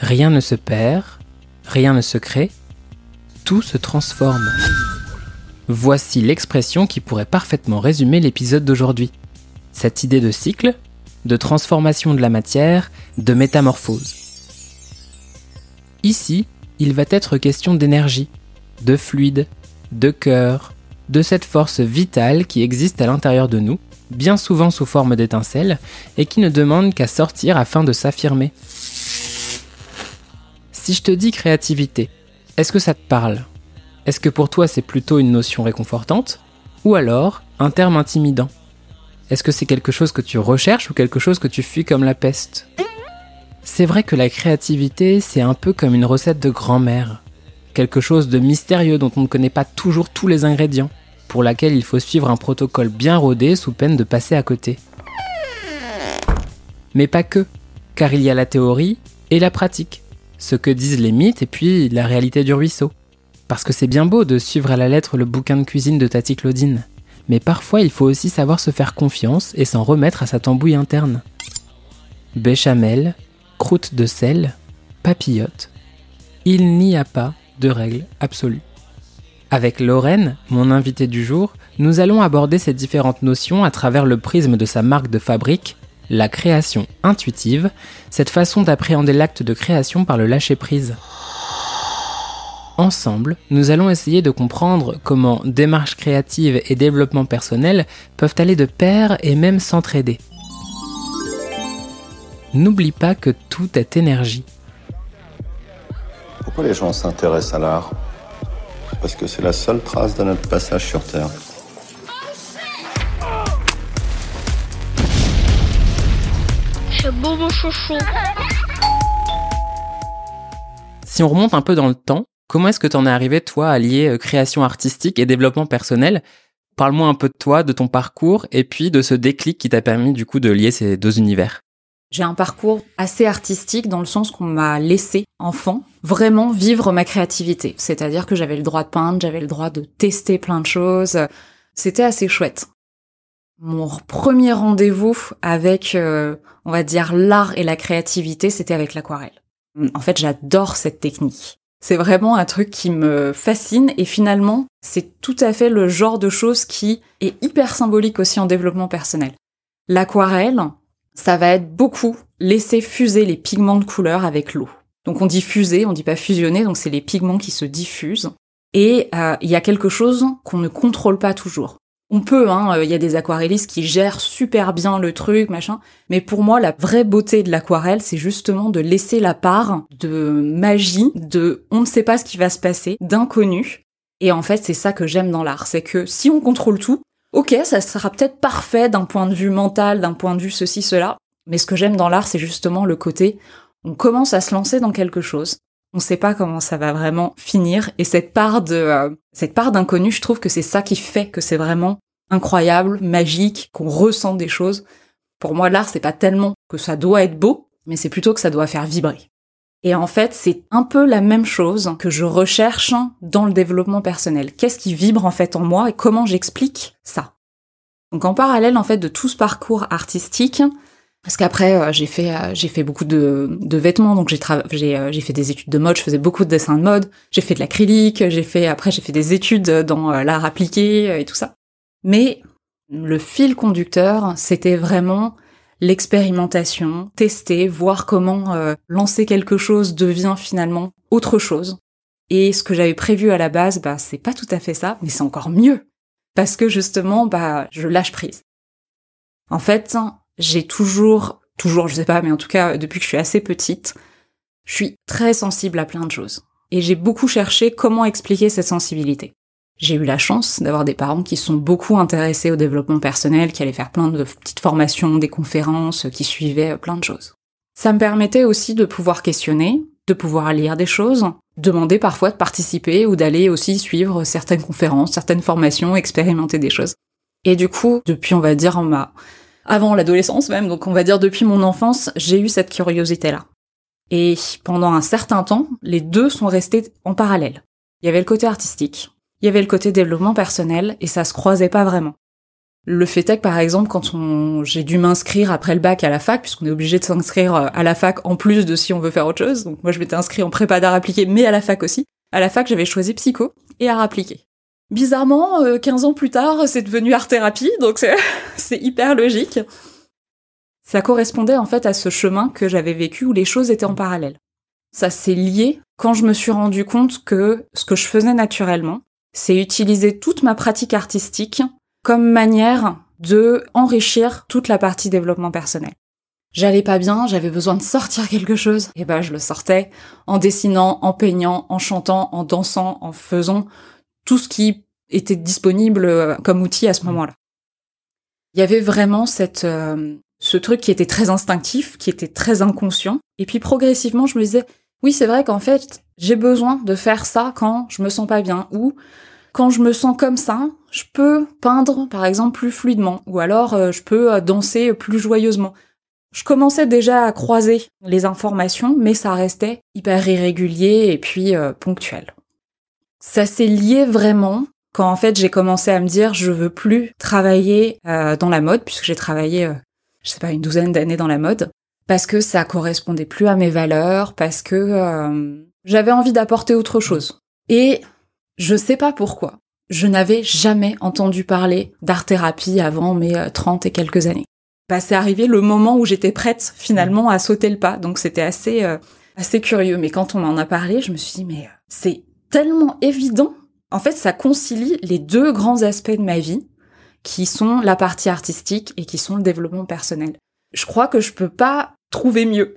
Rien ne se perd, rien ne se crée, tout se transforme. Voici l'expression qui pourrait parfaitement résumer l'épisode d'aujourd'hui. Cette idée de cycle, de transformation de la matière, de métamorphose. Ici, il va être question d'énergie, de fluide, de cœur, de cette force vitale qui existe à l'intérieur de nous, bien souvent sous forme d'étincelles, et qui ne demande qu'à sortir afin de s'affirmer. Si je te dis créativité, est-ce que ça te parle? Est-ce que pour toi c'est plutôt une notion réconfortante? Ou alors un terme intimidant? Est-ce que c'est quelque chose que tu recherches ou quelque chose que tu fuis comme la peste? C'est vrai que la créativité c'est un peu comme une recette de grand-mère. Quelque chose de mystérieux dont on ne connaît pas toujours tous les ingrédients pour laquelle il faut suivre un protocole bien rodé sous peine de passer à côté. Mais pas que, car il y a la théorie et la pratique, ce que disent les mythes et puis la réalité du ruisseau. Parce que c'est bien beau de suivre à la lettre le bouquin de cuisine de Tati Claudine, mais parfois il faut aussi savoir se faire confiance et s'en remettre à sa tambouille interne. Béchamel, croûte de sel, papillote, il n'y a pas de règle absolue. Avec Lorraine, mon invitée du jour, nous allons aborder ces différentes notions à travers le prisme de sa marque de fabrique, la création intuitive, cette façon d'appréhender l'acte de création par le lâcher-prise. Ensemble, nous allons essayer de comprendre comment démarche créative et développement personnel peuvent aller de pair et même s'entraider. N'oublie pas que tout est énergie. Pourquoi les gens s'intéressent à l'art? Parce que c'est la seule trace de notre passage sur Terre. C'est beau mon chouchou. Si on remonte un peu dans le temps, comment est-ce que tu en es arrivé, toi, à lier euh, création artistique et développement personnel? Parle-moi un peu de toi, de ton parcours, et puis de ce déclic qui t'a permis du coup de lier ces deux univers. J'ai un parcours assez artistique dans le sens qu'on m'a laissé, enfant, vraiment vivre ma créativité. C'est-à-dire que j'avais le droit de peindre, j'avais le droit de tester plein de choses. C'était assez chouette. Mon premier rendez-vous avec, euh, on va dire, l'art et la créativité, c'était avec l'aquarelle. En fait, j'adore cette technique. C'est vraiment un truc qui me fascine et finalement, c'est tout à fait le genre de chose qui est hyper symbolique aussi en développement personnel. L'aquarelle, ça va être beaucoup laisser fuser les pigments de couleur avec l'eau. Donc on dit fuser, on dit pas fusionner, donc c'est les pigments qui se diffusent. Et euh, il y a quelque chose qu'on ne contrôle pas toujours. On peut, hein, euh, il y a des aquarellistes qui gèrent super bien le truc, machin. Mais pour moi, la vraie beauté de l'aquarelle, c'est justement de laisser la part de magie, de on ne sait pas ce qui va se passer, d'inconnu. Et en fait, c'est ça que j'aime dans l'art, c'est que si on contrôle tout, ok, ça sera peut-être parfait d'un point de vue mental, d'un point de vue ceci, cela, mais ce que j'aime dans l'art, c'est justement le côté, on commence à se lancer dans quelque chose, on sait pas comment ça va vraiment finir, et cette part de, euh, cette part d'inconnu, je trouve que c'est ça qui fait que c'est vraiment incroyable, magique, qu'on ressent des choses. Pour moi, l'art, c'est pas tellement que ça doit être beau, mais c'est plutôt que ça doit faire vibrer. Et en fait, c'est un peu la même chose que je recherche dans le développement personnel. Qu'est-ce qui vibre en fait en moi et comment j'explique ça? Donc en parallèle en fait de tout ce parcours artistique, parce qu'après euh, j'ai fait euh, j'ai fait beaucoup de, de vêtements, donc j'ai euh, j'ai fait des études de mode, je faisais beaucoup de dessins de mode, j'ai fait de l'acrylique, j'ai fait après j'ai fait des études dans l'art appliqué et tout ça. Mais le fil conducteur, c'était vraiment l'expérimentation, tester, voir comment lancer quelque chose devient finalement autre chose. Et ce que j'avais prévu à la base, bah c'est pas tout à fait ça, mais c'est encore mieux parce que justement, bah je lâche prise. En fait, j'ai toujours, toujours, je sais pas, mais en tout cas depuis que je suis assez petite, je suis très sensible à plein de choses. Et j'ai beaucoup cherché comment expliquer cette sensibilité. J'ai eu la chance d'avoir des parents qui sont beaucoup intéressés au développement personnel, qui allaient faire plein de petites formations, des conférences, qui suivaient plein de choses. Ça me permettait aussi de pouvoir questionner, de pouvoir lire des choses, demander parfois de participer ou d'aller aussi suivre certaines conférences, certaines formations, expérimenter des choses. Et du coup, depuis on va dire en ma avant l'adolescence même, donc on va dire depuis mon enfance, j'ai eu cette curiosité là. Et pendant un certain temps, les deux sont restés en parallèle. Il y avait le côté artistique, il y avait le côté développement personnel et ça se croisait pas vraiment. Le fait est que, par exemple, quand on, j'ai dû m'inscrire après le bac à la fac, puisqu'on est obligé de s'inscrire euh, à la fac en plus de si on veut faire autre chose. Donc moi, je m'étais inscrit en prépa d'art appliqué, mais à la fac aussi. À la fac, j'avais choisi psycho et art appliqué. Bizarrement, 15 ans plus tard, c'est devenu art thérapie, donc c'est hyper logique. Ça correspondait en fait à ce chemin que j'avais vécu où les choses étaient en parallèle. Ça s'est lié quand je me suis rendu compte que ce que je faisais naturellement, c'est utiliser toute ma pratique artistique comme manière de enrichir toute la partie développement personnel. J'allais pas bien, j'avais besoin de sortir quelque chose, et ben je le sortais en dessinant, en peignant, en chantant, en dansant, en faisant tout ce qui était disponible euh, comme outil à ce moment-là. Il y avait vraiment cette euh, ce truc qui était très instinctif, qui était très inconscient. Et puis progressivement, je me disais, oui, c'est vrai qu'en fait, j'ai besoin de faire ça quand je me sens pas bien ou quand je me sens comme ça, je peux peindre par exemple plus fluidement ou alors euh, je peux danser plus joyeusement. Je commençais déjà à croiser les informations, mais ça restait hyper irrégulier et puis euh, ponctuel. Ça s'est lié vraiment quand en fait j'ai commencé à me dire je veux plus travailler dans la mode puisque j'ai travaillé je sais pas, une douzaine d'années dans la mode, parce que ça correspondait plus à mes valeurs, parce que euh, j'avais envie d'apporter autre chose. Et je sais pas pourquoi, je n'avais jamais entendu parler d'art-thérapie avant mes 30 euh, et quelques années. Bah, c'est arrivé le moment où j'étais prête finalement à sauter le pas, donc c'était assez euh, assez curieux. Mais quand on m'en a parlé, je me suis dit mais c'est tellement évident. En fait, ça concilie les deux grands aspects de ma vie qui sont la partie artistique et qui sont le développement personnel. Je crois que je peux pas trouver mieux.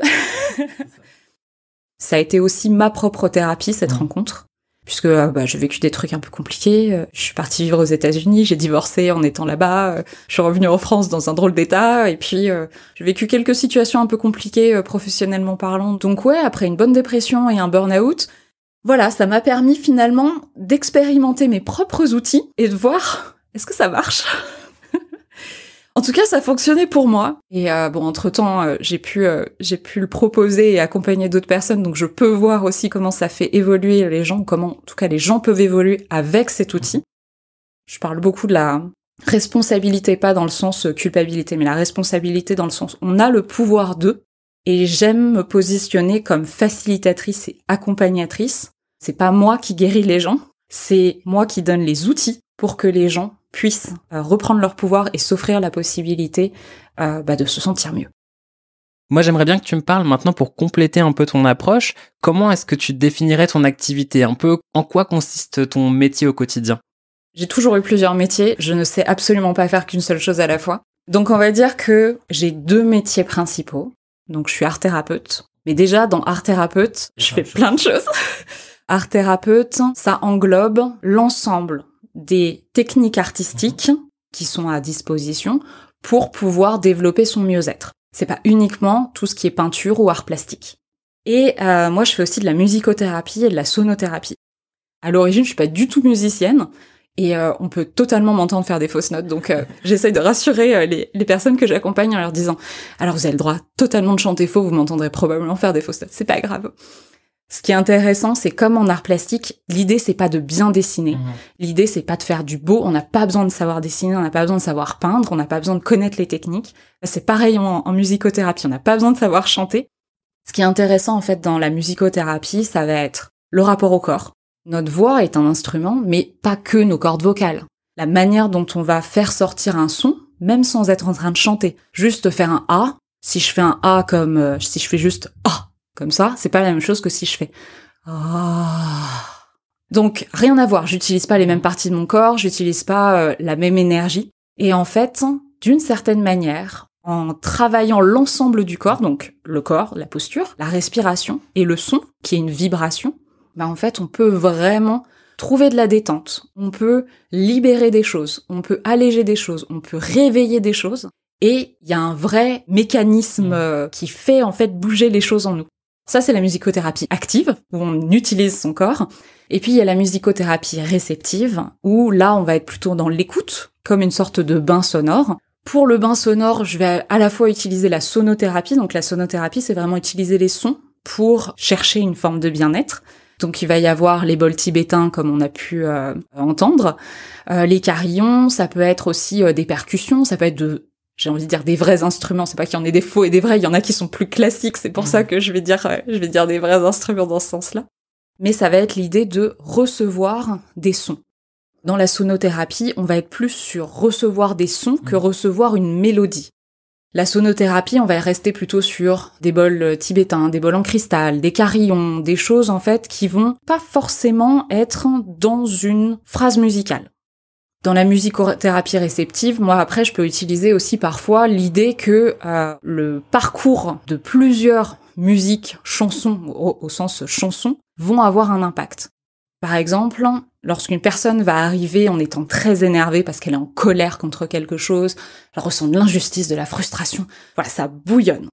ça a été aussi ma propre thérapie cette rencontre puisque euh, bah, j'ai vécu des trucs un peu compliqués. Euh, je suis partie vivre aux États-Unis, j'ai divorcé en étant là-bas, euh, je suis revenue en France dans un drôle d'état, et puis j'ai vécu quelques situations un peu compliquées professionnellement parlant. Donc ouais, après une bonne dépression et un burn-out, voilà, ça m'a permis finalement d'expérimenter mes propres outils et de voir est-ce que ça marche? En tout cas, ça fonctionnait pour moi. Et euh, bon, entre temps, euh, j'ai pu euh, j'ai pu le proposer et accompagner d'autres personnes, donc je peux voir aussi comment ça fait évoluer les gens, comment en tout cas les gens peuvent évoluer avec cet outil. Je parle beaucoup de la responsabilité, pas dans le sens culpabilité, mais la responsabilité dans le sens on a le pouvoir d'eux. Et j'aime me positionner comme facilitatrice et accompagnatrice. C'est pas moi qui guéris les gens, c'est moi qui donne les outils pour que les gens puissent euh, reprendre leur pouvoir et s'offrir la possibilité euh, bah, de se sentir mieux. Moi, j'aimerais bien que tu me parles maintenant pour compléter un peu ton approche. Comment est-ce que tu définirais ton activité? Un peu, en quoi consiste ton métier au quotidien? J'ai toujours eu plusieurs métiers. Je ne sais absolument pas faire qu'une seule chose à la fois. Donc, on va dire que j'ai deux métiers principaux. Donc, je suis art thérapeute. Mais déjà, dans art thérapeute, je fais plein de choses. art thérapeute, ça englobe l'ensemble des techniques artistiques qui sont à disposition pour pouvoir développer son mieux-être. C'est pas uniquement tout ce qui est peinture ou art plastique. Et euh, moi, je fais aussi de la musicothérapie et de la sonothérapie. À l'origine, je suis pas du tout musicienne et euh, on peut totalement m'entendre faire des fausses notes. Donc, euh, j'essaye de rassurer les, les, personnes que j'accompagne en leur disant alors vous avez le droit totalement de chanter faux, vous m'entendrez probablement faire des fausses notes. C'est pas grave. Ce qui est intéressant, c'est comme en art plastique, l'idée c'est pas de bien dessiner. Mhm. L'idée c'est pas de faire du beau. On n'a pas besoin de savoir dessiner, on n'a pas besoin de savoir peindre, on n'a pas besoin de connaître les techniques. C'est pareil en, musicothérapie, on n'a pas besoin de savoir chanter. Ce qui est intéressant en fait dans la musicothérapie, ça va être le rapport au corps. Notre voix est un instrument, mais pas que nos cordes vocales. La manière dont on va faire sortir un son, même sans être en train de chanter. Juste faire un A. Si je fais un A comme euh, si je fais juste A comme ça, c'est pas la même chose que si je fais ah. Donc rien à voir, j'utilise pas les mêmes parties de mon corps, j'utilise pas euh, la même énergie et en fait, d'une certaine manière, en travaillant l'ensemble du corps, donc le corps, la posture, la respiration et le son qui est une vibration, bah en fait, on peut vraiment trouver de la détente, on peut libérer des choses, on peut alléger des choses, on peut réveiller des choses et il y a un vrai mécanisme mmh. euh, qui fait en fait bouger les choses en nous. Ça, c'est la musicothérapie active, où on utilise son corps. Et puis, il y a la musicothérapie réceptive, où là, on va être plutôt dans l'écoute, comme une sorte de bain sonore. Pour le bain sonore, je vais à la fois utiliser la sonothérapie. Donc, la sonothérapie, c'est vraiment utiliser les sons pour chercher une forme de bien-être. Donc il va y avoir les bols tibétains comme on a pu euh, entendre, euh, les carillons, ça peut être aussi des percussions, ça peut être de j'ai envie de dire des vrais instruments, c'est pas qu'il y en ait des faux et des vrais, il y en a qui sont plus classiques, c'est pour ça mmh. que je vais dire je vais dire des vrais instruments dans ce sens-là. Mais ça va être l'idée de recevoir des sons. Dans la sonothérapie, on va être plus sur recevoir des sons que mmh. recevoir une mélodie. La sonothérapie, on va rester plutôt sur des bols euh, tibétains, des bols en cristal, des carillons, des choses en fait qui vont pas forcément être dans une phrase musicale. Dans la musicothérapie réceptive, moi après je peux utiliser aussi parfois l'idée que euh, le parcours de plusieurs musiques, chansons au, sens chanson, vont avoir un impact. Par exemple, lorsqu'une personne va arriver en étant très énervée parce qu'elle est en colère contre quelque chose, elle ressent de l'injustice, de la frustration, voilà, ça bouillonne.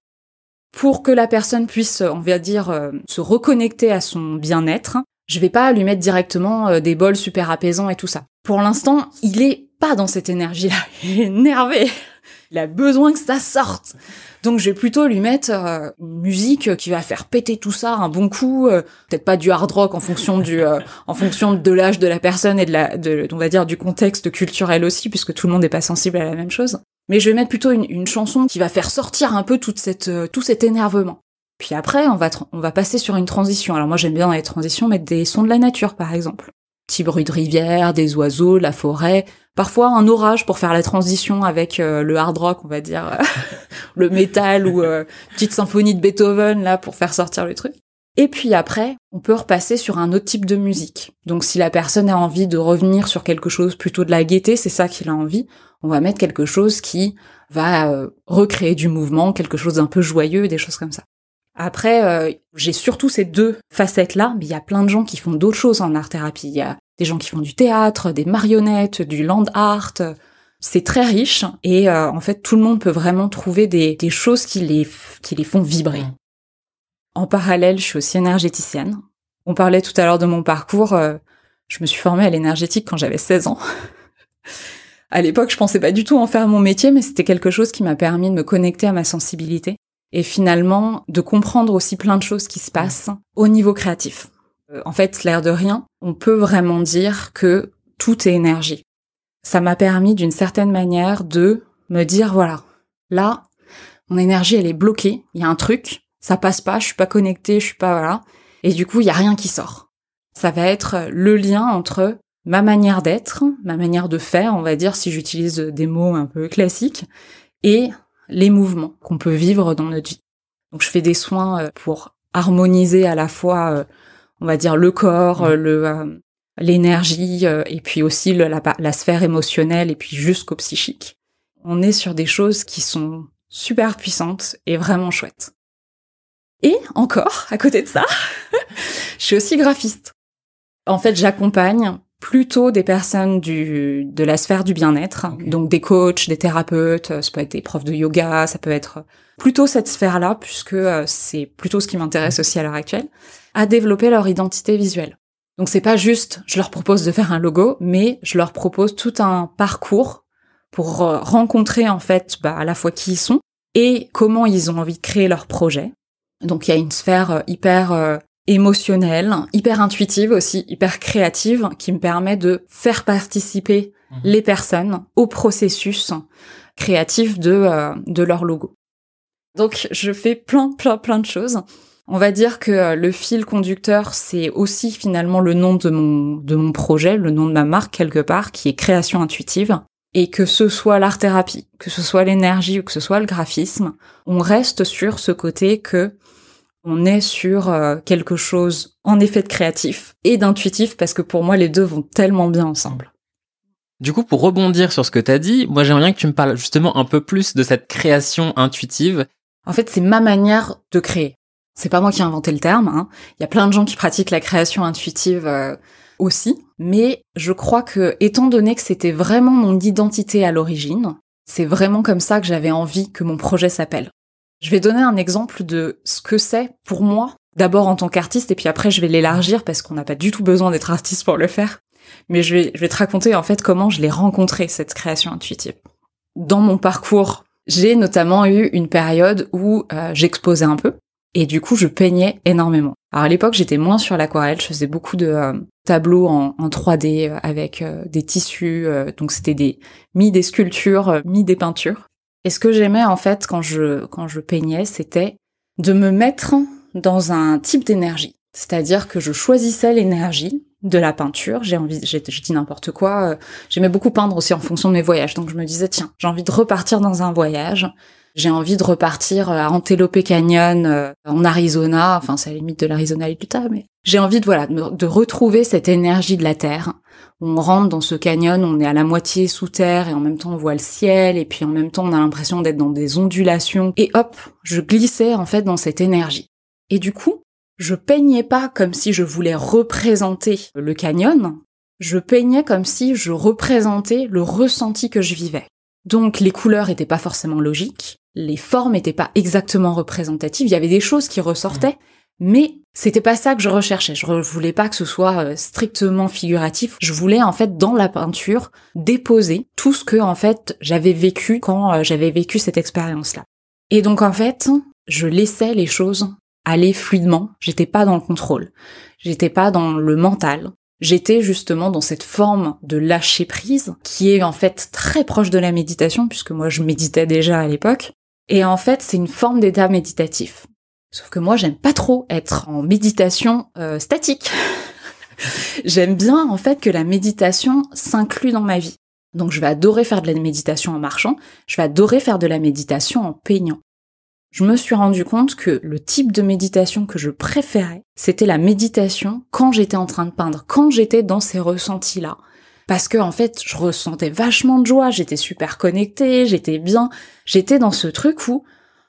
Pour que la personne puisse, on va dire, euh, se reconnecter à son bien-être, je vais pas lui mettre directement euh, des bols super apaisants et tout ça. Pour l'instant, il est pas dans cette énergie-là. Il est énervé. Il a besoin que ça sorte. Donc je vais plutôt lui mettre euh, une musique qui va faire péter tout ça un bon coup, euh, peut-être pas du hard rock en fonction du euh, en fonction de l'âge de la personne et de la de on va dire du contexte culturel aussi puisque tout le monde n'est pas sensible à la même chose. Mais je vais mettre plutôt une, une chanson qui va faire sortir un peu toute cette tout cet énervement. Puis après, on va on va passer sur une transition. Alors moi j'aime bien dans les transitions mettre des sons de la nature par exemple petit bruit de rivière, des oiseaux, la forêt, parfois un orage pour faire la transition avec euh, le hard rock, on va dire, le métal ou euh, petite symphonie de Beethoven là pour faire sortir le truc. Et puis après, on peut repasser sur un autre type de musique. Donc si la personne a envie de revenir sur quelque chose plutôt de la gaieté, c'est ça qu'il a envie, on va mettre quelque chose qui va euh, recréer du mouvement, quelque chose d'un peu joyeux, des choses comme ça. Après, euh, j'ai surtout ces deux facettes-là, mais il y a plein de gens qui font d'autres choses en art-thérapie. Il y a des gens qui font du théâtre, des marionnettes, du land art. C'est très riche et euh, en fait, tout le monde peut vraiment trouver des, des choses qui les, qui les font vibrer. En parallèle, je suis aussi énergéticienne. On parlait tout à l'heure de mon parcours. Euh, je me suis formée à l'énergétique quand j'avais 16 ans. à l'époque, je pensais pas du tout en faire mon métier, mais c'était quelque chose qui m'a permis de me connecter à ma sensibilité et finalement de comprendre aussi plein de choses qui se passent au niveau créatif. Euh, en fait, l'air de rien, on peut vraiment dire que tout est énergie. Ça m'a permis d'une certaine manière de me dire voilà, là, mon énergie elle est bloquée, il y a un truc, ça passe pas, je suis pas connectée, je suis pas voilà, et du coup, il y a rien qui sort. Ça va être le lien entre ma manière d'être, ma manière de faire, on va dire si j'utilise des mots un peu classiques, et les mouvements qu'on peut vivre dans notre vie. Donc je fais des soins euh, pour harmoniser à la fois, euh, on va dire, le corps, euh, le l'énergie et puis aussi la, la, sphère émotionnelle et puis jusqu'au psychique. On est sur des choses qui sont super puissantes et vraiment chouettes. Et encore, à côté de ça, je suis aussi graphiste. En fait, j'accompagne plutôt des personnes du, de la sphère du bien-être, donc des coachs, des thérapeutes, ça peut être des profs de yoga, ça peut être plutôt cette sphère-là, puisque euh, c'est plutôt ce qui m'intéresse aussi à l'heure actuelle, à développer leur identité visuelle. Donc c'est pas juste je leur propose de faire un logo, mais je leur propose tout un parcours pour euh, rencontrer en fait bah, à la fois qui ils sont et comment ils ont envie de créer leur projet. Donc il y a une sphère euh, hyper émotionnelle, hyper intuitive aussi, hyper créative, qui me permet de faire participer mhm. les personnes au processus créatif de, euh, de leur logo. Donc je fais plein, plein, plein de choses. On va dire que euh, le fil conducteur, c'est aussi finalement le nom de mon, de mon projet, le nom de ma marque quelque part, qui est création intuitive. Et que ce soit l'art-thérapie, que ce soit l'énergie ou que ce soit le graphisme, on reste sur ce côté que on est sur euh, quelque chose en effet de créatif et d'intuitif parce que pour moi les deux vont tellement bien ensemble. Du coup, pour rebondir sur ce que tu as dit, moi j'aimerais bien que tu me parles justement un peu plus de cette création intuitive. En fait, c'est ma manière de créer. C'est pas moi qui ai inventé le terme. Hein. Il y a plein de gens qui pratiquent la création intuitive euh, aussi, mais je crois que, étant donné que c'était vraiment mon identité à l'origine, c'est vraiment comme ça que j'avais envie que mon projet s'appelle. Je vais donner un exemple de ce que c'est pour moi, d'abord en tant qu'artiste, et puis après je vais l'élargir parce qu'on n'a pas du tout besoin d'être artiste pour le faire. Mais je vais, je vais te raconter en fait comment je l'ai rencontré, cette création intuitive. Dans mon parcours, j'ai notamment eu une période où euh, j'exposais un peu, et du coup je peignais énormément. Alors à l'époque, j'étais moins sur l'aquarelle, je faisais beaucoup de euh, tableaux en, 3D euh, avec des tissus, donc c'était des mi des sculptures, mi des peintures. Et ce que j'aimais en fait quand je quand je peignais, c'était de me mettre dans un type d'énergie. C'est-à-dire que je choisissais l'énergie de la peinture. J'ai envie, j'ai, je dis n'importe quoi. J'aimais beaucoup peindre aussi en fonction de mes voyages. Donc je me disais, tiens, j'ai envie de repartir dans un voyage. J'ai envie de repartir à Antelope Canyon euh, en Arizona, enfin c'est à la limite de l'Arizona et Utah, mais j'ai envie de voilà de retrouver cette énergie de la terre. On rentre dans ce canyon, on est à la moitié sous terre et en même temps on voit le ciel et puis en même temps on a l'impression d'être dans des ondulations et hop, je glissais en fait dans cette énergie. Et du coup, je peignais pas comme si je voulais représenter le canyon, je peignais comme si je représentais le ressenti que je vivais. Donc les couleurs étaient pas forcément logiques, les formes étaient pas exactement représentatives, il y avait des choses qui ressortaient, mais c'était pas ça que je recherchais. Je voulais pas que ce soit euh, strictement figuratif. Je voulais en fait dans la peinture déposer tout ce que en fait j'avais vécu quand euh, j'avais vécu cette expérience-là. Et donc en fait, je laissais les choses aller fluidement. J'étais pas dans le contrôle. J'étais pas dans le mental j'étais justement dans cette forme de lâcher prise qui est en fait très proche de la méditation puisque moi je méditais déjà à l'époque. Et en fait, c'est une forme d'état méditatif. Sauf que moi, j'aime pas trop être en méditation euh, statique. j'aime bien en fait que la méditation s'inclue dans ma vie. Donc je vais adorer faire de la méditation en marchant, je vais adorer faire de la méditation en peignant je me suis rendu compte que le type de méditation que je préférais, c'était la méditation quand j'étais en train de peindre, quand j'étais dans ces ressentis-là. Parce que en fait, je ressentais vachement de joie, j'étais super connectée, j'étais bien, j'étais dans ce truc où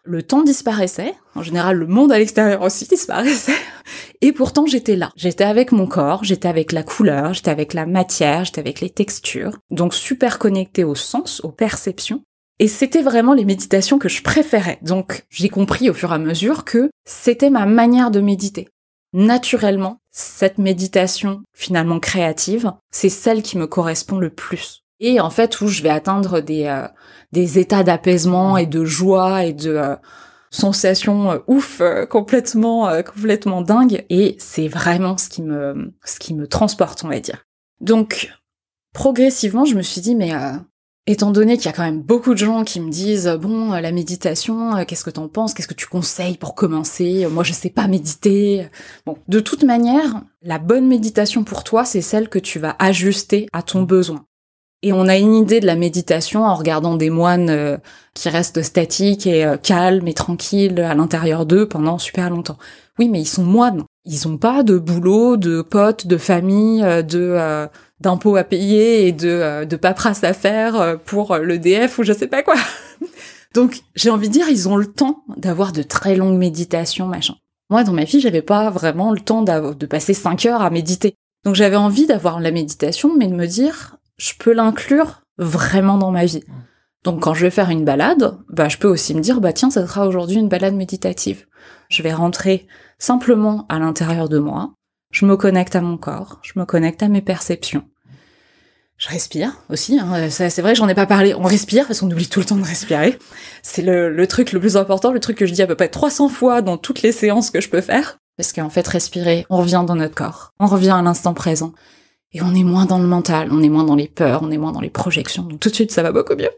le temps disparaissait, en général le monde à l'extérieur aussi disparaissait, et pourtant j'étais là. J'étais avec mon corps, j'étais avec la couleur, j'étais avec la matière, j'étais avec les textures, donc super connectée au sens, aux perceptions, et c'était vraiment les méditations que je préférais. Donc j'ai compris au fur et à mesure que c'était ma manière de méditer. Naturellement, cette méditation finalement créative, c'est celle qui me correspond le plus. Et en fait où je vais atteindre des, euh, des états d'apaisement et de joie et de euh, sensations euh, ouf, complètement complètement dingue. Et c'est vraiment ce qui me ce qui me transporte, on va dire. Donc progressivement, je me suis dit mais Étant donné qu'il y a quand même beaucoup de gens qui me disent bon la méditation, euh, qu'est-ce que t'en penses, qu'est-ce que tu conseilles pour commencer? Moi je sais pas méditer. Bon, de toute manière, la bonne méditation pour toi, c'est celle que tu vas ajuster à ton besoin. Et on a une idée de la méditation en regardant des moines euh, qui restent statiques et euh, calmes et tranquilles à l'intérieur d'eux pendant super longtemps. Oui, mais ils sont moines. Ils ont pas de boulot, de potes, de famille, de d'impôts à payer et de, euh, de paperasse à faire euh, pour l'EDF ou je sais pas quoi. Donc j'ai envie de dire, ils ont le temps d'avoir de très longues méditations, machin. Moi, dans ma vie, j'avais pas vraiment le temps de passer cinq heures à méditer. Donc j'avais envie d'avoir la méditation, mais de me dire, je peux l'inclure vraiment dans ma vie. Donc quand je vais faire une balade, bah je peux aussi me dire, bah tiens, ça sera aujourd'hui une balade méditative. Je vais rentrer simplement à l'intérieur de moi, je me connecte à mon corps, je me connecte à mes perceptions. Je respire aussi, hein. c'est vrai, j'en ai pas parlé. On respire parce qu'on oublie tout le temps de respirer. C'est le, truc le plus important, le truc que je dis à peu près 300 fois dans toutes les séances que je peux faire. Parce qu'en fait, respirer, on revient dans notre corps, on revient à l'instant présent. Et on est moins dans le mental, on est moins dans les peurs, on est moins dans les projections. Donc tout de suite, ça va beaucoup mieux.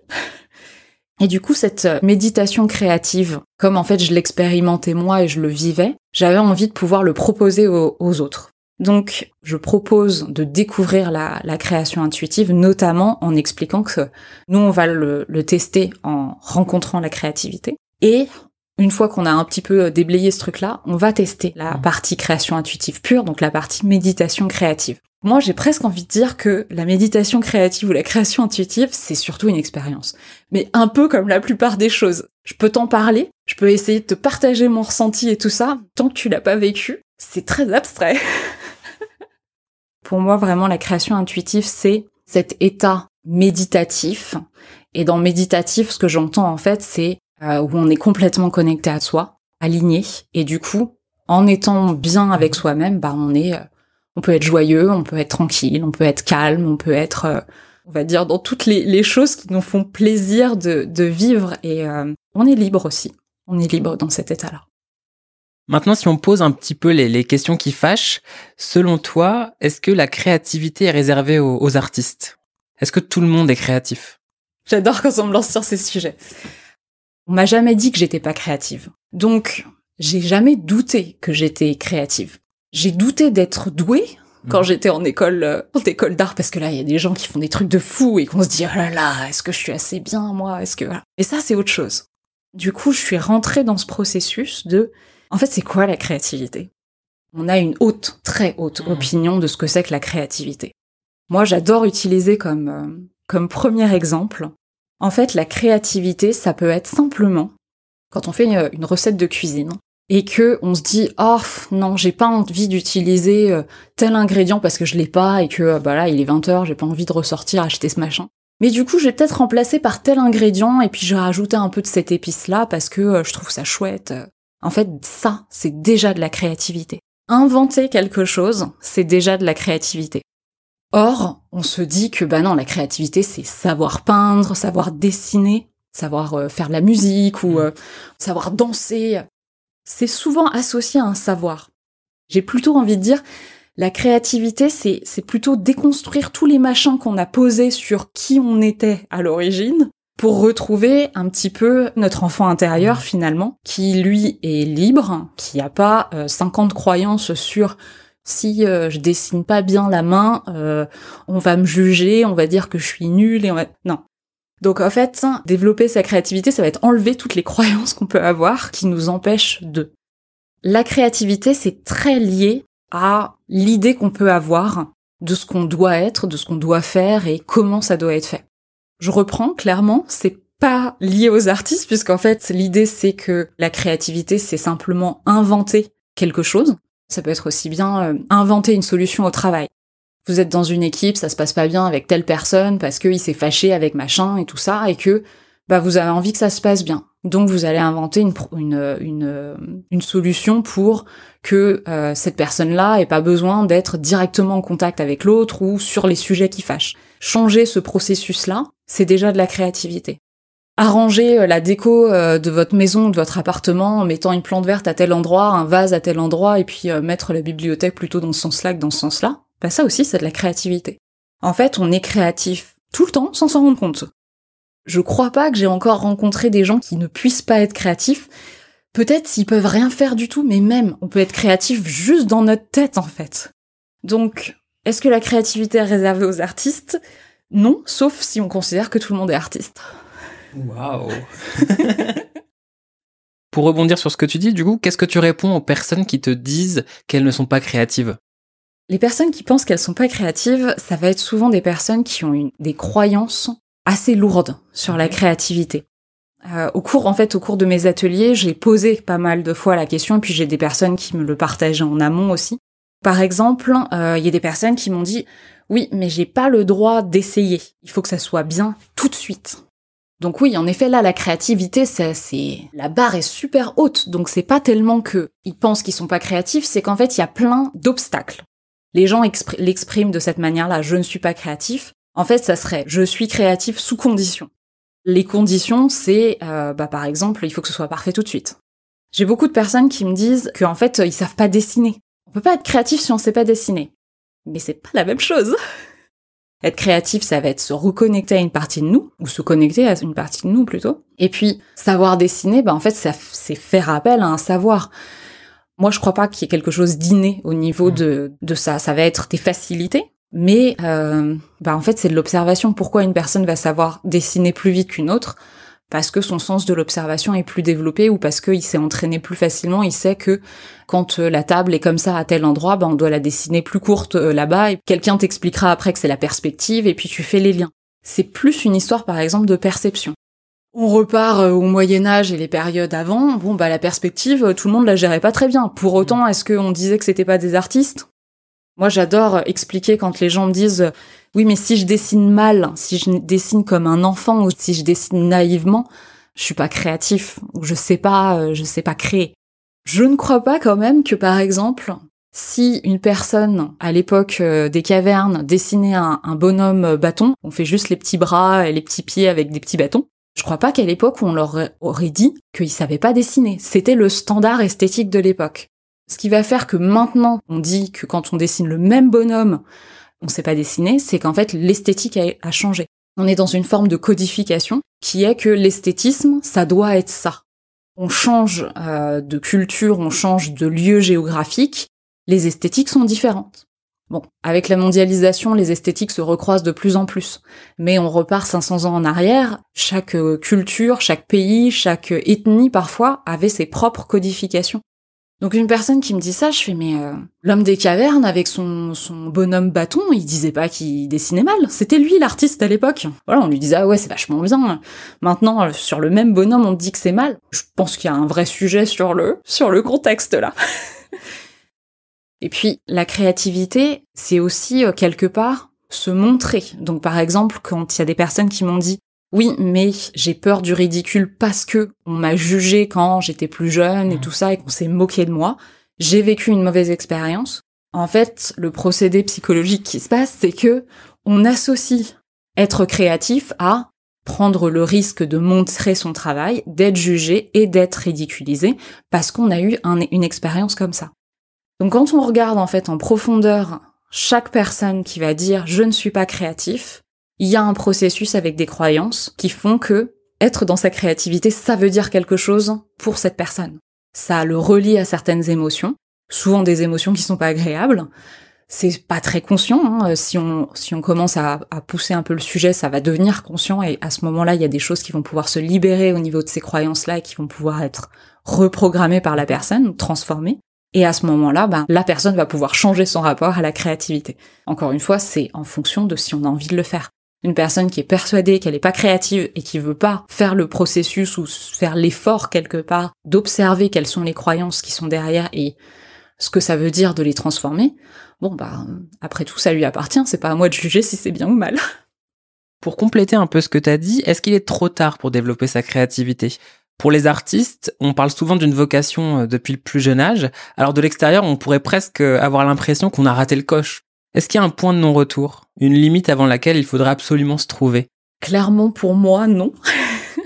Et du coup, cette méditation créative, comme en fait je l'expérimentais moi et je le vivais, j'avais envie de pouvoir le proposer aux, autres. Donc, je propose de découvrir la, création intuitive, notamment en expliquant que nous, on va le, tester en rencontrant la créativité. Et une fois qu'on a un petit peu déblayé ce truc-là, on va tester la mmh. partie création intuitive pure, donc la partie méditation créative. Moi, j'ai presque envie de dire que la méditation créative ou la création intuitive, c'est surtout une expérience. Mais un peu comme la plupart des choses. Je peux t'en parler, je peux essayer de te partager mon ressenti et tout ça. Tant que tu l'as pas vécu, c'est très abstrait. Pour moi, vraiment, la création intuitive, c'est cet état méditatif. Et dans méditatif, ce que j'entends en fait, c'est euh, où on est complètement connecté à soi, aligné. Et du coup, en étant bien avec soi-même, bah on est euh, on peut être joyeux, on peut être tranquille, on peut être calme, on peut être, euh, on va dire, dans toutes les, choses qui nous font plaisir de, vivre et euh, on est libre aussi. On est libre dans cet état-là. Maintenant, si on pose un petit peu les, questions qui fâchent, selon toi, est-ce que la créativité est réservée aux, artistes? Est-ce que tout le monde est créatif? J'adore quand on me lance sur ces sujets. On m'a jamais dit que j'étais pas créative. Donc, j'ai jamais douté que j'étais créative. J'ai douté d'être douée quand mmh. j'étais en école euh, en école d'art parce que là il y a des gens qui font des trucs de fou et qu'on se dit oh là là est-ce que je suis assez bien moi? Est-ce que voilà. et ça c'est autre chose du coup je suis rentrée dans ce processus de en fait, c'est quoi la créativité? On a une haute, très haute mmh. opinion de ce que c'est que la créativité. Moi, j'adore utiliser comme, euh, comme premier exemple. En fait, la créativité, ça peut être simplement quand on fait une, recette de cuisine et que on se dit oh non j'ai pas envie d'utiliser euh, tel ingrédient parce que je l'ai pas et que bah là il est 20h j'ai pas envie de ressortir acheter ce machin mais du coup je vais peut-être remplacer par tel ingrédient et puis je vais rajouter un peu de cette épice là parce que je trouve ça chouette en fait, ça, c'est déjà de la créativité. Inventer quelque chose, c'est déjà de la créativité. Or, on se dit que bah non, la créativité, c'est savoir peindre, savoir dessiner, savoir euh, faire de la musique ou euh, savoir danser. C'est souvent associé à un savoir. J'ai plutôt envie de dire, la créativité, c'est, c'est plutôt déconstruire tous les machins qu'on a posés sur qui on était à l'origine pour retrouver un petit peu notre enfant intérieur mmh. finalement, qui lui est libre, qui n'a pas 50 euh, croyances sur si euh, je dessine pas bien la main, euh, on va me juger, on va dire que je suis nulle et on va... Non. Donc en fait, développer sa créativité, ça va être enlever toutes les croyances qu'on peut avoir qui nous empêchent de. La créativité, c'est très lié à l'idée qu'on peut avoir de ce qu'on doit être, de ce qu'on doit faire et comment ça doit être fait je reprends clairement, c'est pas lié aux artistes puisqu'en fait l'idée c'est que la créativité c'est simplement inventer quelque chose. Ça peut être aussi bien euh, inventer une solution au travail. Vous êtes dans une équipe, ça se passe pas bien avec telle personne parce qu'il s'est fâché avec machin et tout ça et que bah vous avez envie que ça se passe bien. Donc vous allez inventer une, une, une, solution pour que euh, cette personne-là ait pas besoin d'être directement en contact avec l'autre ou sur les sujets qui fâchent. Changer ce processus-là, c'est déjà de la créativité. Arranger euh, la déco euh, de votre maison, de votre appartement, en mettant une plante verte à tel endroit, un vase à tel endroit, et puis mettre la bibliothèque plutôt dans ce sens-là que dans ce sens-là, bah ça aussi c'est de la créativité. En fait, on est créatif tout le temps sans s'en rendre compte. Je crois pas que j'ai encore rencontré des gens qui ne puissent pas être créatifs. Peut-être s'ils peuvent rien faire du tout, mais même, on peut être créatif juste dans notre tête, en fait. Donc, est-ce que la créativité est réservée aux artistes? Non, sauf si on considère que tout le monde est artiste. Waouh Pour rebondir sur ce que tu dis, du coup, qu'est-ce que tu réponds aux personnes qui te disent qu'elles ne sont pas créatives? Les personnes qui pensent qu'elles sont pas créatives, ça va être souvent des personnes qui ont des croyances assez lourde sur la créativité. Euh, au cours, en fait, au cours de mes ateliers, j'ai posé pas mal de fois la question, et puis j'ai des personnes qui me le partageaient en amont aussi. Par exemple, euh, il y a des personnes qui m'ont dit oui, mais j'ai pas le droit d'essayer. Il faut que ça soit bien tout de suite. Donc oui, en effet, là, la créativité, c'est la barre est super haute. Donc c'est pas tellement que ils pensent qu'ils sont pas créatifs, c'est qu'en fait, il y a plein d'obstacles. Les gens l'expriment de cette manière-là. Je ne suis pas créatif. En fait, ça serait je suis créatif sous condition. Les conditions, c'est euh, bah, par exemple, il faut que ce soit parfait tout de suite. J'ai beaucoup de personnes qui me disent qu'en fait, ils savent pas dessiner. On peut pas être créatif si on sait pas dessiner. Mais c'est pas la même chose. Être créatif, ça va être se reconnecter à une partie de nous, ou se connecter à une partie de nous plutôt. Et puis, savoir dessiner, bah en fait, c'est faire appel à un savoir. Moi, je crois pas qu'il y ait quelque chose d'inné au niveau mmh. de, de ça. Ça va être des facilités, mais euh, bah en fait, c'est de l'observation. Pourquoi une personne va savoir dessiner plus vite qu'une autre? Parce que son sens de l'observation est plus développé ou parce qu'il s'est entraîné plus facilement. Il sait que quand euh, la table est comme ça à tel endroit, bah on doit la dessiner plus courte euh, là-bas. Et quelqu'un t'expliquera après que c'est la perspective et puis tu fais les liens. C'est plus une histoire, par exemple, de perception. On repart au Moyen Âge et les périodes avant. Bon, bah la perspective, tout le monde la gérait pas très bien. Pour autant, est-ce qu'on disait que c'était pas des artistes? Moi, j'adore expliquer quand les gens me disent oui, mais si je dessine mal, si je dessine comme un enfant ou si je dessine naïvement, je suis pas créatif ou je sais pas, euh, je sais pas créer. Je ne crois pas quand même que par exemple, si une personne à l'époque euh, des cavernes dessinait un, bonhomme bâton, on fait juste les petits bras et les petits pieds avec des petits bâtons, Je crois pas qu'à l'époque on leur aurait dit qu'ils savaient pas dessiner. C'était le standard esthétique de l'époque. Ce qui va faire que maintenant on dit que quand on dessine le même bonhomme, on sait pas dessiner, c'est qu'en fait l'esthétique a, changé. On est dans une forme de codification qui est que l'esthétisme, ça doit être ça. On change euh, de culture, on change de lieu géographique, les esthétiques sont différentes. Bon, avec la mondialisation, les esthétiques se recroisent de plus en plus. Mais on repart 500 ans en arrière, chaque euh, culture, chaque pays, chaque ethnie parfois avait ses propres codifications. Donc une personne qui me dit ça, je fais mais euh, l'homme des cavernes avec son, son bonhomme bâton, il disait pas qu'il dessinait mal, c'était lui l'artiste à l'époque. Voilà, on lui disait ah ouais c'est vachement bien. Maintenant euh, sur le même bonhomme on dit que c'est mal. Je pense qu'il y a un vrai sujet sur le sur le contexte là. Et puis, la créativité, c'est aussi euh, quelque part se montrer. Donc, par exemple, quand il y a des personnes qui m'ont dit oui, mais j'ai peur du ridicule parce que on m'a jugé quand j'étais plus jeune et mmh. tout ça et qu'on s'est moqué de moi. J'ai vécu une mauvaise expérience. En fait, le procédé psychologique qui se passe, c'est que on associe être créatif à prendre le risque de montrer son travail, d'être jugé et d'être ridiculisé parce qu'on a eu une expérience comme ça. Donc quand on regarde en fait en profondeur chaque personne qui va dire je ne suis pas créatif, il y a un processus avec des croyances qui font que être dans sa créativité, ça veut dire quelque chose pour cette personne. Ça le relie à certaines émotions, souvent des émotions qui sont pas agréables. C'est pas très conscient. Hein. Si on si on commence à, pousser un peu le sujet, ça va devenir conscient et à ce moment-là, il y a des choses qui vont pouvoir se libérer au niveau de ces croyances-là et qui vont pouvoir être reprogrammées par la personne, transformées. Et à ce moment-là, ben, la personne va pouvoir changer son rapport à la créativité. Encore une fois, c'est en fonction de si on a envie de le faire. Une personne qui est persuadée qu'elle n'est pas créative et qui veut pas faire le processus ou faire l'effort quelque part d'observer quelles sont les croyances qui sont derrière et ce que ça veut dire de les transformer, bon bah après tout ça lui appartient, c'est pas à moi de juger si c'est bien ou mal. Pour compléter un peu ce que tu as dit, est-ce qu'il est trop tard pour développer sa créativité? Pour les artistes, on parle souvent d'une vocation euh, depuis le plus jeune âge, alors de l'extérieur, on pourrait presque avoir l'impression qu'on a raté le coche. Est-ce qu'il y a un point de non-retour, une limite avant laquelle il faudrait absolument se trouver? Clairement pour moi, non.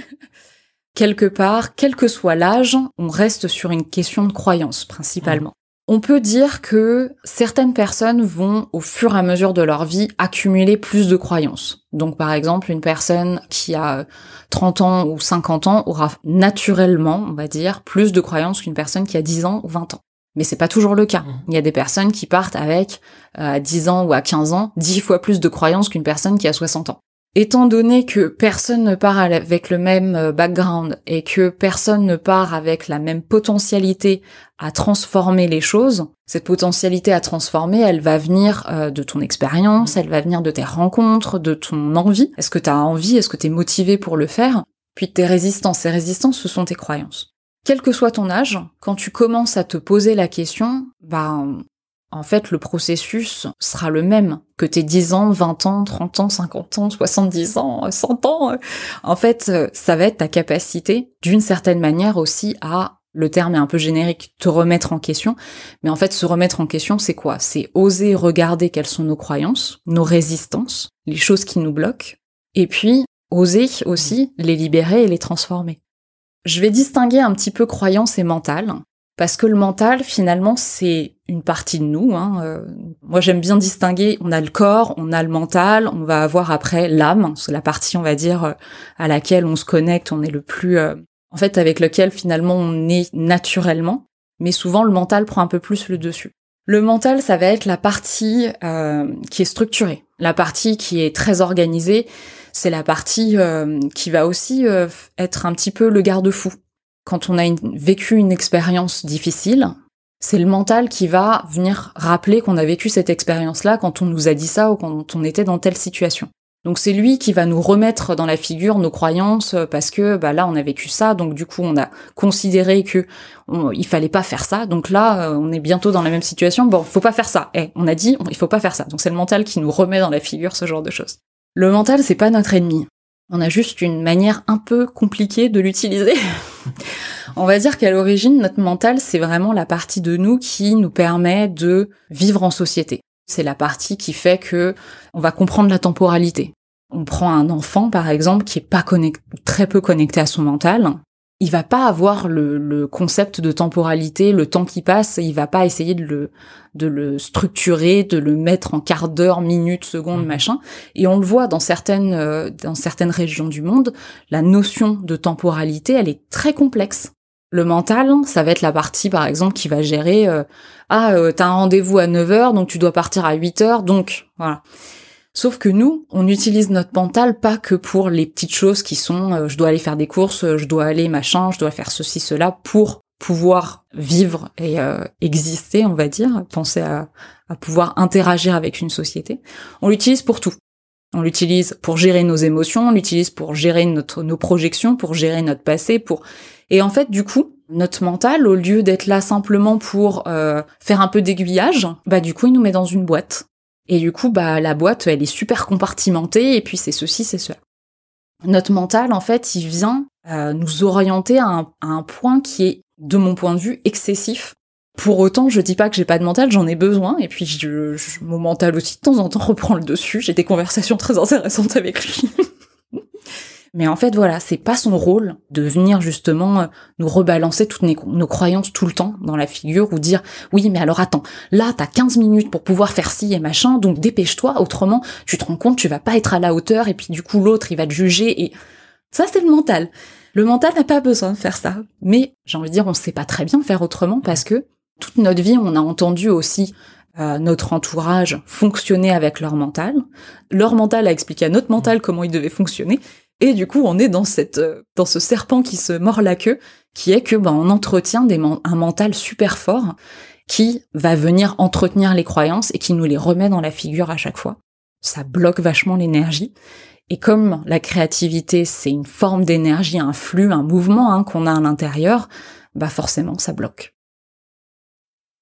Quelque part, quel que soit l'âge, on reste sur une question de croyance principalement. On peut dire que certaines personnes vont, au fur et à mesure de leur vie, accumuler plus de croyances. Donc, par exemple, une personne qui a 30 ans ou 50 ans aura naturellement, on va dire, plus de croyances qu'une personne qui a 10 ans ou 20 ans. Mais c'est pas toujours le cas. Mmh. Il y a des personnes qui partent avec, euh, à 10 ans ou à 15 ans, 10 fois plus de croyances qu'une personne qui a 60 ans. Étant donné que personne ne part avec le même euh, background et que personne ne part avec la même potentialité à transformer les choses, cette potentialité à transformer, elle va venir euh, de ton expérience, elle va venir de tes rencontres, de ton envie. Est-ce que tu as envie, est-ce que tu es motivé pour le faire? Puis tes résistances. Ces résistances, ce sont tes croyances. Quel que soit ton âge, quand tu commences à te poser la question, bah en fait, le processus sera le même que tes 10 ans, 20 ans, 30 ans, 50 ans, 70 ans, 100 ans. En fait, ça va être ta capacité, d'une certaine manière aussi, à, le terme est un peu générique, te remettre en question. Mais en fait, se remettre en question, c'est quoi? C'est oser regarder quelles sont nos croyances, nos résistances, les choses qui nous bloquent, et puis oser aussi les libérer et les transformer. Je vais distinguer un petit peu croyance et mental. Parce que le mental, finalement, c'est une partie de nous. Hein. Euh, moi, j'aime bien distinguer, on a le corps, on a le mental, on va avoir après l'âme, c'est la partie, on va dire, euh, à laquelle on se connecte, on est le plus... Euh, en fait, avec lequel, finalement, on est naturellement. Mais souvent, le mental prend un peu plus le dessus. Le mental, ça va être la partie qui est structurée, la partie qui est très organisée. C'est la partie qui va aussi être un petit peu le garde-fou quand on a vécu une expérience difficile, c'est le mental qui va venir rappeler qu'on a vécu cette expérience-là quand on nous a dit ça ou quand on était dans telle situation. Donc c'est lui qui va nous remettre dans la figure nos croyances euh, parce que bah là on a vécu ça donc du coup on a considéré que il fallait pas faire ça donc là euh, on est bientôt dans la même situation bon faut pas faire ça eh on a dit il faut pas faire ça donc c'est le mental qui nous remet dans la figure ce genre de choses. Le mental c'est pas notre ennemi on a juste une manière un peu compliquée de l'utiliser. on va dire qu'à l'origine, notre mental, c'est vraiment la partie de nous qui nous permet de vivre en société. C'est la partie qui fait que on va comprendre la temporalité. On prend un enfant, par exemple, qui est pas très peu connecté à son mental. Il va pas avoir le, le, concept de temporalité, le temps qui passe. Il va pas essayer de le, de le structurer, de le mettre en quart d'heure, minute, seconde, mmh. machin. Et on le voit dans certaines, euh, dans certaines régions du monde, la notion de temporalité, elle est très complexe. Le mental, ça va être la partie, par exemple, qui va gérer, euh, ah, euh, t'as un rendez-vous à 9h, donc tu dois partir à 8h, donc, voilà. Sauf que nous, on utilise notre mental pas que pour les petites choses qui sont, euh, je dois aller faire des courses, je dois aller machin, je dois faire ceci, cela, pour pouvoir vivre et exister, on va dire, penser à, pouvoir interagir avec une société. On l'utilise pour tout. On l'utilise pour gérer nos émotions, on l'utilise pour gérer notre, nos projections, pour gérer notre passé, pour et en fait, du coup, notre mental, au lieu d'être là simplement pour euh, faire un peu d'aiguillage, bah du coup, il nous met dans une boîte. Et du coup, bah la boîte, elle est super compartimentée, et puis c'est ceci, c'est cela. Notre mental, en fait, il vient euh, nous orienter à un, à un point qui est, de mon point de vue, excessif. Pour autant, je dis pas que j'ai pas de mental, j'en ai besoin, et puis je, mon mental aussi de temps en temps reprend le dessus. J'ai des conversations très intéressantes avec lui. Mais en fait, voilà, c'est pas son rôle de venir justement euh, nous rebalancer toutes nos, croyances tout le temps dans la figure ou dire oui, mais alors attends, là t'as 15 minutes pour pouvoir faire ci et machin, donc dépêche-toi, autrement tu te rends compte tu vas pas être à la hauteur et puis du coup l'autre il va te juger et ça c'est le mental. Le mental n'a pas besoin de faire ça, mais j'ai envie de dire on sait pas très bien faire autrement parce que toute notre vie on a entendu aussi euh, notre entourage fonctionner avec leur mental. Leur mental a expliqué à notre mental comment il devait fonctionner. Et du coup, on est dans cette, euh, dans ce serpent qui se mord la queue, qui est que, ben, on entretient des un mental super fort qui va venir entretenir les croyances et qui nous les remet dans la figure à chaque fois. Ça bloque vachement l'énergie. Et comme la créativité, c'est une forme d'énergie, un flux, un mouvement hein, qu'on a à l'intérieur, bah forcément, ça bloque.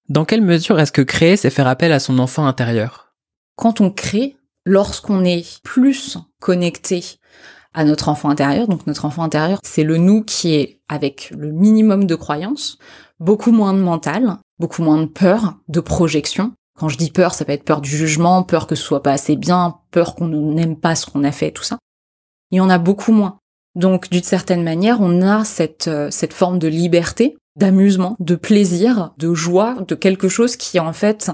Dans quelle mesure est-ce que créer, c'est faire appel à son enfant intérieur? Quand on crée, lorsqu'on est plus connecté à notre enfant intérieur. Donc notre enfant intérieur, c'est le nous qui est avec le minimum de croyances, beaucoup moins de mental, beaucoup moins de peur, de projection. Quand je dis peur, ça peut être peur du jugement, peur que ce soit pas assez bien, peur qu'on n'aime pas ce qu'on a fait, tout ça. Il y en a beaucoup moins. Donc d'une certaine manière, on a cette, euh, cette forme de liberté, d'amusement, de plaisir, de joie, de quelque chose qui en fait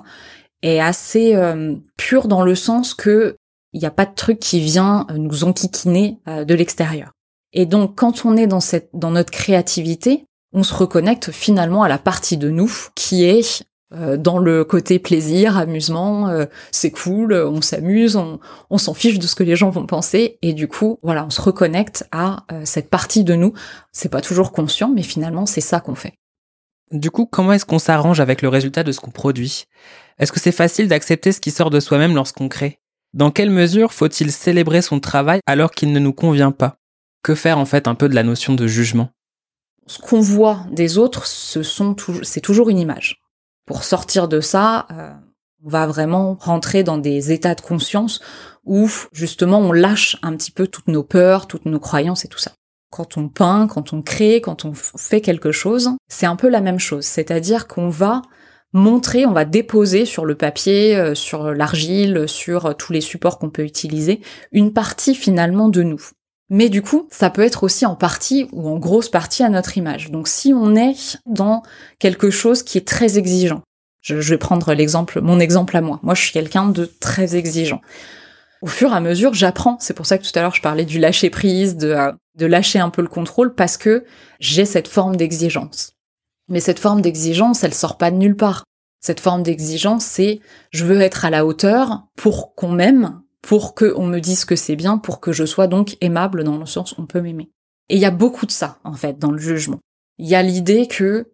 est assez euh, pur dans le sens que il n'y a pas de truc qui vient euh, nous enquiquiner euh, de l'extérieur. Et donc, quand on est dans cette, dans notre créativité, on se reconnecte finalement à la partie de nous qui est euh, dans le côté plaisir, amusement, c'est cool, on s'amuse, on, on s'en fiche de ce que les gens vont penser, et du coup, voilà, on se reconnecte à cette partie de nous. C'est pas toujours conscient, mais finalement, c'est ça qu'on fait. Du coup, comment est-ce qu'on s'arrange avec le résultat de ce qu'on produit? Est-ce que c'est facile d'accepter ce qui sort de soi-même lorsqu'on crée? Dans quelle mesure faut-il célébrer son travail alors qu'il ne nous convient pas? Que faire en fait un peu de la notion de jugement? Ce qu'on voit des autres, c'est toujours une image. Pour sortir de ça, euh, on va vraiment rentrer dans des états de conscience où justement on lâche un petit peu toutes nos peurs, toutes nos croyances et tout ça. Quand on peint, quand on crée, quand on fait quelque chose, c'est un peu la même chose. C'est-à-dire qu'on va montrer, on va déposer sur le papier, euh, sur l'argile, sur euh, tous les supports qu'on peut utiliser, une partie finalement de nous. Mais du coup, ça peut être aussi en partie ou en grosse partie à notre image. Donc si on est dans quelque chose qui est très exigeant, je, vais prendre l'exemple, mon exemple à moi. Moi, je suis quelqu'un de très exigeant. Au fur et à mesure, j'apprends. C'est pour ça que tout à l'heure, je parlais du lâcher prise, de, euh, de lâcher un peu le contrôle, parce que j'ai cette forme d'exigence. Mais cette forme d'exigence, elle sort pas de nulle part. Cette forme d'exigence, c'est je veux être à la hauteur pour qu'on m'aime, pour qu'on me dise que c'est bien, pour que je sois donc aimable dans le sens où on peut m'aimer. Et il y a beaucoup de ça, en fait, dans le jugement. Il y a l'idée que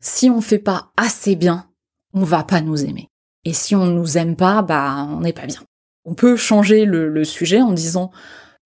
si on fait pas assez bien, on va pas nous aimer. Et si on nous aime pas, bah, on n'est pas bien. On peut changer le, le sujet en disant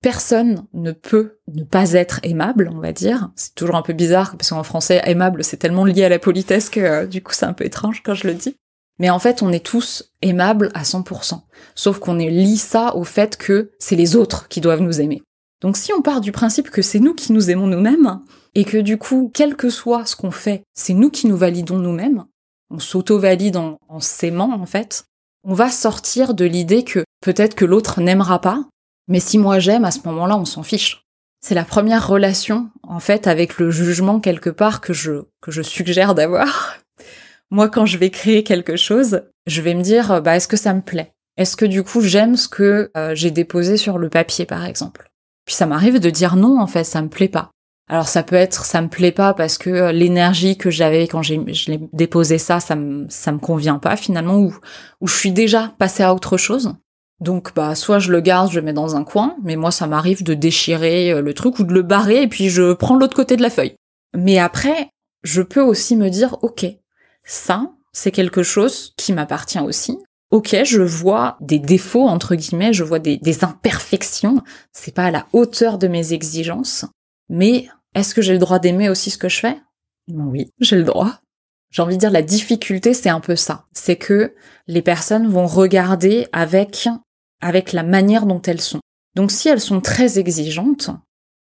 personne ne peut ne pas être aimable, on va dire. C'est toujours un peu bizarre parce qu'en français, aimable, c'est tellement lié à la politesse que euh, du coup, c'est un peu étrange quand je le dis. Mais en fait, on est tous aimables à 100%. Sauf qu'on lit ça au fait que c'est les autres qui doivent nous aimer. Donc si on part du principe que c'est nous qui nous aimons nous-mêmes, et que du coup, quel que soit ce qu'on fait, c'est nous qui nous validons nous-mêmes, on s'auto-valide en s'aimant en fait, on va sortir de l'idée que peut-être que l'autre n'aimera pas, Mais si moi j'aime, à ce moment-là, on s'en fiche. C'est la première relation, en fait, avec le jugement quelque part que je, que je suggère d'avoir. Moi, quand je vais créer quelque chose, je vais me dire, bah, est-ce que ça me plaît? Est-ce que du coup, j'aime ce que euh, j'ai déposé sur le papier, par exemple? Puis ça m'arrive de dire non, en fait, ça me plaît pas. Alors ça peut être, ça me plaît pas parce que euh, l'énergie que j'avais quand j'ai, je l'ai déposé ça, ça me, ça me convient pas finalement, ou, ou je suis déjà passée à autre chose. Donc bah soit je le garde, je le mets dans un coin, mais moi ça m'arrive de déchirer euh, le truc ou de le barrer et puis je prends l'autre côté de la feuille. Mais après, je peux aussi me dire ok, ça c'est quelque chose qui m'appartient aussi. Ok, je vois des défauts entre guillemets, je vois des, imperfections. C'est pas à la hauteur de mes exigences, mais est-ce que j'ai le droit d'aimer aussi ce que je fais? Oui, j'ai le droit. J'ai envie de dire la difficulté, c'est un peu ça. C'est que les personnes vont regarder avec avec la manière dont elles sont. Donc si elles sont très exigeantes,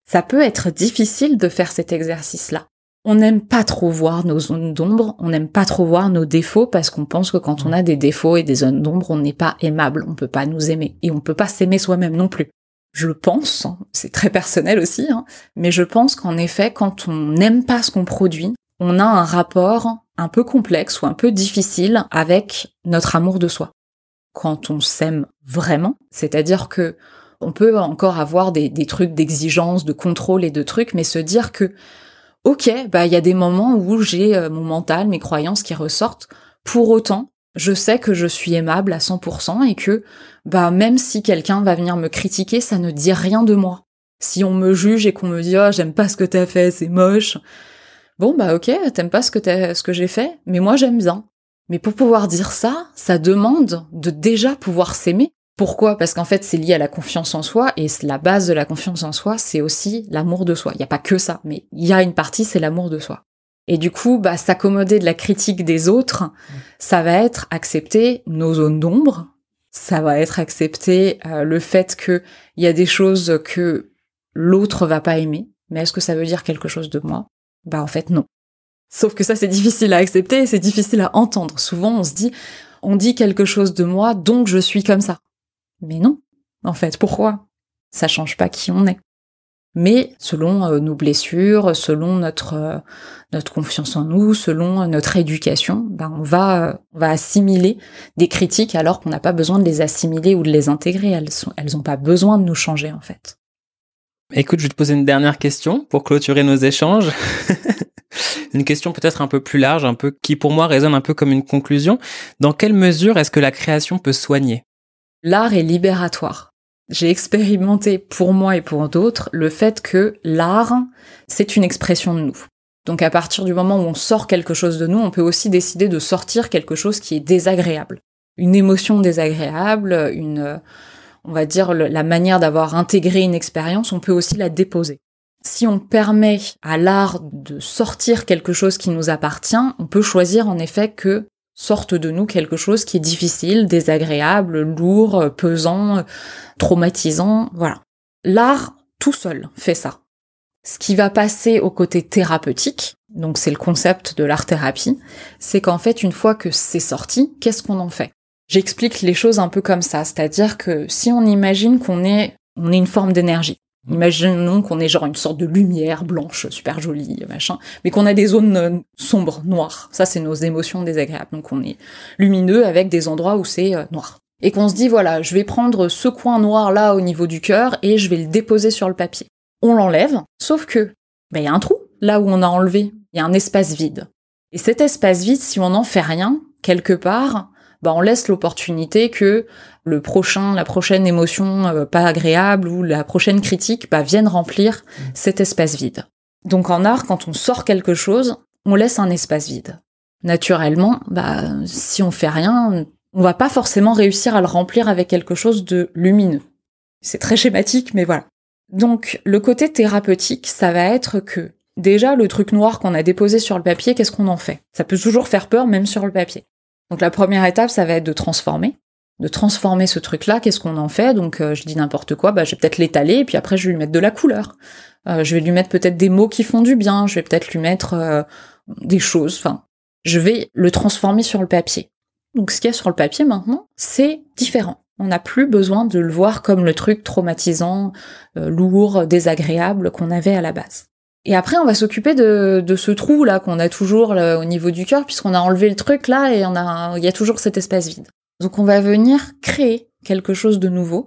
ça peut être difficile de faire cet exercice-là. On n'aime pas trop voir nos zones d'ombre, on n'aime pas trop voir nos défauts parce qu'on pense que quand on a des défauts et des zones d'ombre, on n'est pas aimable, on peut pas nous aimer et on peut pas s'aimer soi-même non plus. Je pense, c'est très personnel aussi, hein, mais je pense qu'en effet, quand on n'aime pas ce qu'on produit, on a un rapport un peu complexe ou un peu difficile avec notre amour de soi quand on s'aime vraiment, c'est-à-dire que on peut encore avoir des, trucs d'exigence, de contrôle et de trucs, mais se dire que ok, bah il y a des moments où j'ai euh, mon mental, mes croyances qui ressortent. Pour autant, je sais que je suis aimable à 100% et que bah même si quelqu'un va venir me critiquer, ça ne dit rien de moi. Si on me juge et qu'on me dit oh j'aime pas ce que t'as fait, c'est moche. Bon bah ok, t'aimes pas ce que ce que j'ai fait, mais moi j'aime bien. Mais pour pouvoir dire ça, ça demande de déjà pouvoir s'aimer. Pourquoi? Parce qu'en fait, c'est lié à la confiance en soi, et la base de la confiance en soi, c'est aussi l'amour de soi. Il n'y a pas que ça, mais il y a une partie, c'est l'amour de soi. Et du coup, bah, s'accommoder de la critique des autres, ça va être accepter nos zones d'ombre, ça va être accepter euh, le fait qu'il y a des choses que l'autre va pas aimer. Mais est-ce que ça veut dire quelque chose de moi? Bah en fait non. Sauf que ça, c'est difficile à accepter, c'est difficile à entendre. Souvent, on se dit, on dit quelque chose de moi, donc je suis comme ça. Mais non. En fait, pourquoi? Ça change pas qui on est. Mais selon euh, nos blessures, selon notre euh, notre confiance en nous, selon notre éducation, ben on va euh, on va assimiler des critiques alors qu'on n'a pas besoin de les assimiler ou de les intégrer. Elles sont elles ont pas besoin de nous changer en fait. Écoute, je vais te poser une dernière question pour clôturer nos échanges. une question peut-être un peu plus large, un peu qui pour moi résonne un peu comme une conclusion. Dans quelle mesure est-ce que la création peut soigner? L'art est libératoire. J'ai expérimenté pour moi et pour d'autres le fait que l'art, c'est une expression de nous. Donc à partir du moment où on sort quelque chose de nous, on peut aussi décider de sortir quelque chose qui est désagréable. Une émotion désagréable, une, on va dire, la manière d'avoir intégré une expérience, on peut aussi la déposer si on permet à l'art de sortir quelque chose qui nous appartient, on peut choisir en effet que sorte de nous quelque chose qui est difficile, désagréable, lourd, pesant, traumatisant, voilà. L'art tout seul fait ça. Ce qui va passer au côté thérapeutique, donc c'est le concept de l'art-thérapie, c'est qu'en fait une fois que c'est sorti, qu'est-ce qu'on en fait? J'explique les choses un peu comme ça, c'est-à-dire que si on imagine qu'on est on est une forme d'énergie, Imaginons qu'on est genre une sorte de lumière blanche, super jolie, machin, mais qu'on a des zones euh, sombres, noires. Ça, c'est nos émotions désagréables. Donc on est lumineux avec des endroits où c'est euh, noir. Et qu'on se dit, voilà, je vais prendre ce coin noir là au niveau du cœur et je vais le déposer sur le papier. On l'enlève, sauf que, ben, il y a un trou là où on a enlevé. Il y a un espace vide. Et cet espace vide, si on n'en fait rien, quelque part, bah on laisse l'opportunité que le prochain, la prochaine émotion euh, pas agréable ou la prochaine critique bah, vienne remplir mmh. cet espace vide. Donc en art, quand on sort quelque chose, on laisse un espace vide. Naturellement, bah si on fait rien, on va pas forcément réussir à le remplir avec quelque chose de lumineux. C'est très schématique, mais voilà. Donc le côté thérapeutique, ça va être que déjà le truc noir qu'on a déposé sur le papier, qu'est-ce qu'on en fait? Ça peut toujours faire peur même sur le papier. Donc la première étape, ça va être de transformer, de transformer ce truc-là. Qu'est-ce qu'on en fait? Donc euh, je dis n'importe quoi, bah, je vais peut-être l'étaler et puis après je vais lui mettre de la couleur. Euh, je vais lui mettre peut-être des mots qui font du bien. Je vais peut-être lui mettre euh, des choses. Enfin, je vais le transformer sur le papier. Donc ce qu'il y a sur le papier maintenant, c'est différent. On n'a plus besoin de le voir comme le truc traumatisant, lourd, désagréable qu'on avait à la base. Et après, on va s'occuper de, ce trou là qu'on a toujours au niveau du cœur, puisqu'on a enlevé le truc là et on a, il y a toujours cet espace vide. Donc on va venir créer quelque chose de nouveau.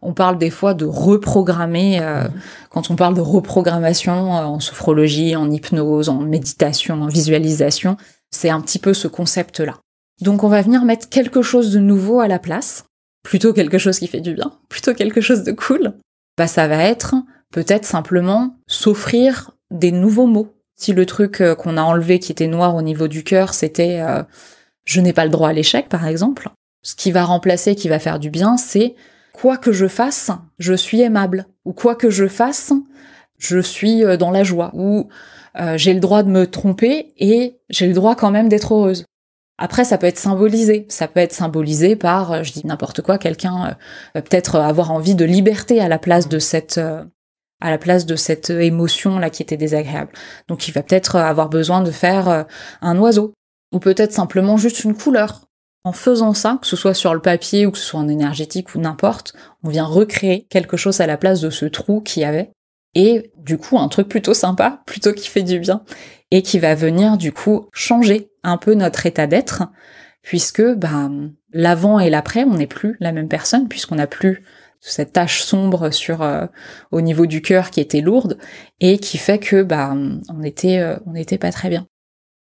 On parle des fois de reprogrammer, euh, mmh. quand on parle de reprogrammation euh, en sophrologie, en hypnose, en méditation, en visualisation, c'est un petit peu ce concept-là. Donc on va venir mettre quelque chose de nouveau à la place, plutôt quelque chose qui fait du bien, plutôt quelque chose de cool. Bah ça va être peut-être simplement s'offrir des nouveaux mots. Si le truc euh, qu'on a enlevé qui était noir au niveau du cœur, c'était je n'ai pas le droit à l'échec par exemple, ce qui va remplacer, qui va faire du bien, c'est quoi que je fasse, je suis aimable. Ou quoi que je fasse, je suis euh, dans la joie. Ou euh, j'ai le droit de me tromper et j'ai le droit quand même d'être heureuse. Après, ça peut être symbolisé. Ça peut être symbolisé par, euh, je dis n'importe quoi, quelqu'un peut-être avoir envie de liberté à la place de cette à la place de cette émotion là qui était désagréable. Donc il va peut-être avoir besoin de faire un oiseau ou peut-être simplement juste une couleur. En faisant ça, que ce soit sur le papier ou que ce soit en énergétique ou n'importe, on vient recréer quelque chose à la place de ce trou qu'il y avait. Et du coup, un truc plutôt sympa, plutôt qui fait du bien, et qui va venir du coup changer un peu notre état d'être, puisque bah, l'avant et l'après, on n'est plus la même personne, puisqu'on n'a plus cette tache sombre sur euh, au niveau du cœur qui était lourde et qui fait que bah on était euh, on n'était pas très bien.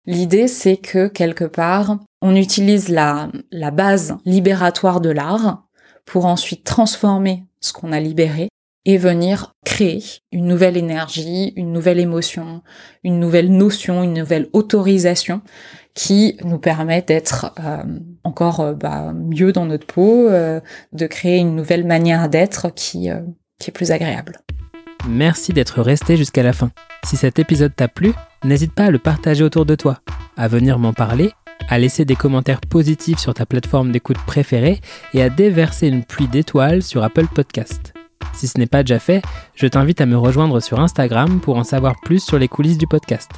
L'idée, c'est que quelque part, on utilise la, la base libératoire de l'art pour ensuite transformer ce qu'on a libéré et venir créer une nouvelle énergie, une nouvelle émotion, une nouvelle notion, une nouvelle autorisation qui nous permet d'être euh, encore euh, bah, mieux dans notre peau, euh, de créer une nouvelle manière d'être qui, qui est plus agréable. Merci d'être resté jusqu'à la fin. Si cet épisode t'a plu, n'hésite pas à le partager autour de toi, à venir m'en parler, à laisser des commentaires positifs sur ta plateforme d'écoute préférée et à déverser une pluie d'étoiles sur Apple Podcast. Si ce n'est pas déjà fait, je t'invite à me rejoindre sur Instagram pour en savoir plus sur les coulisses du podcast.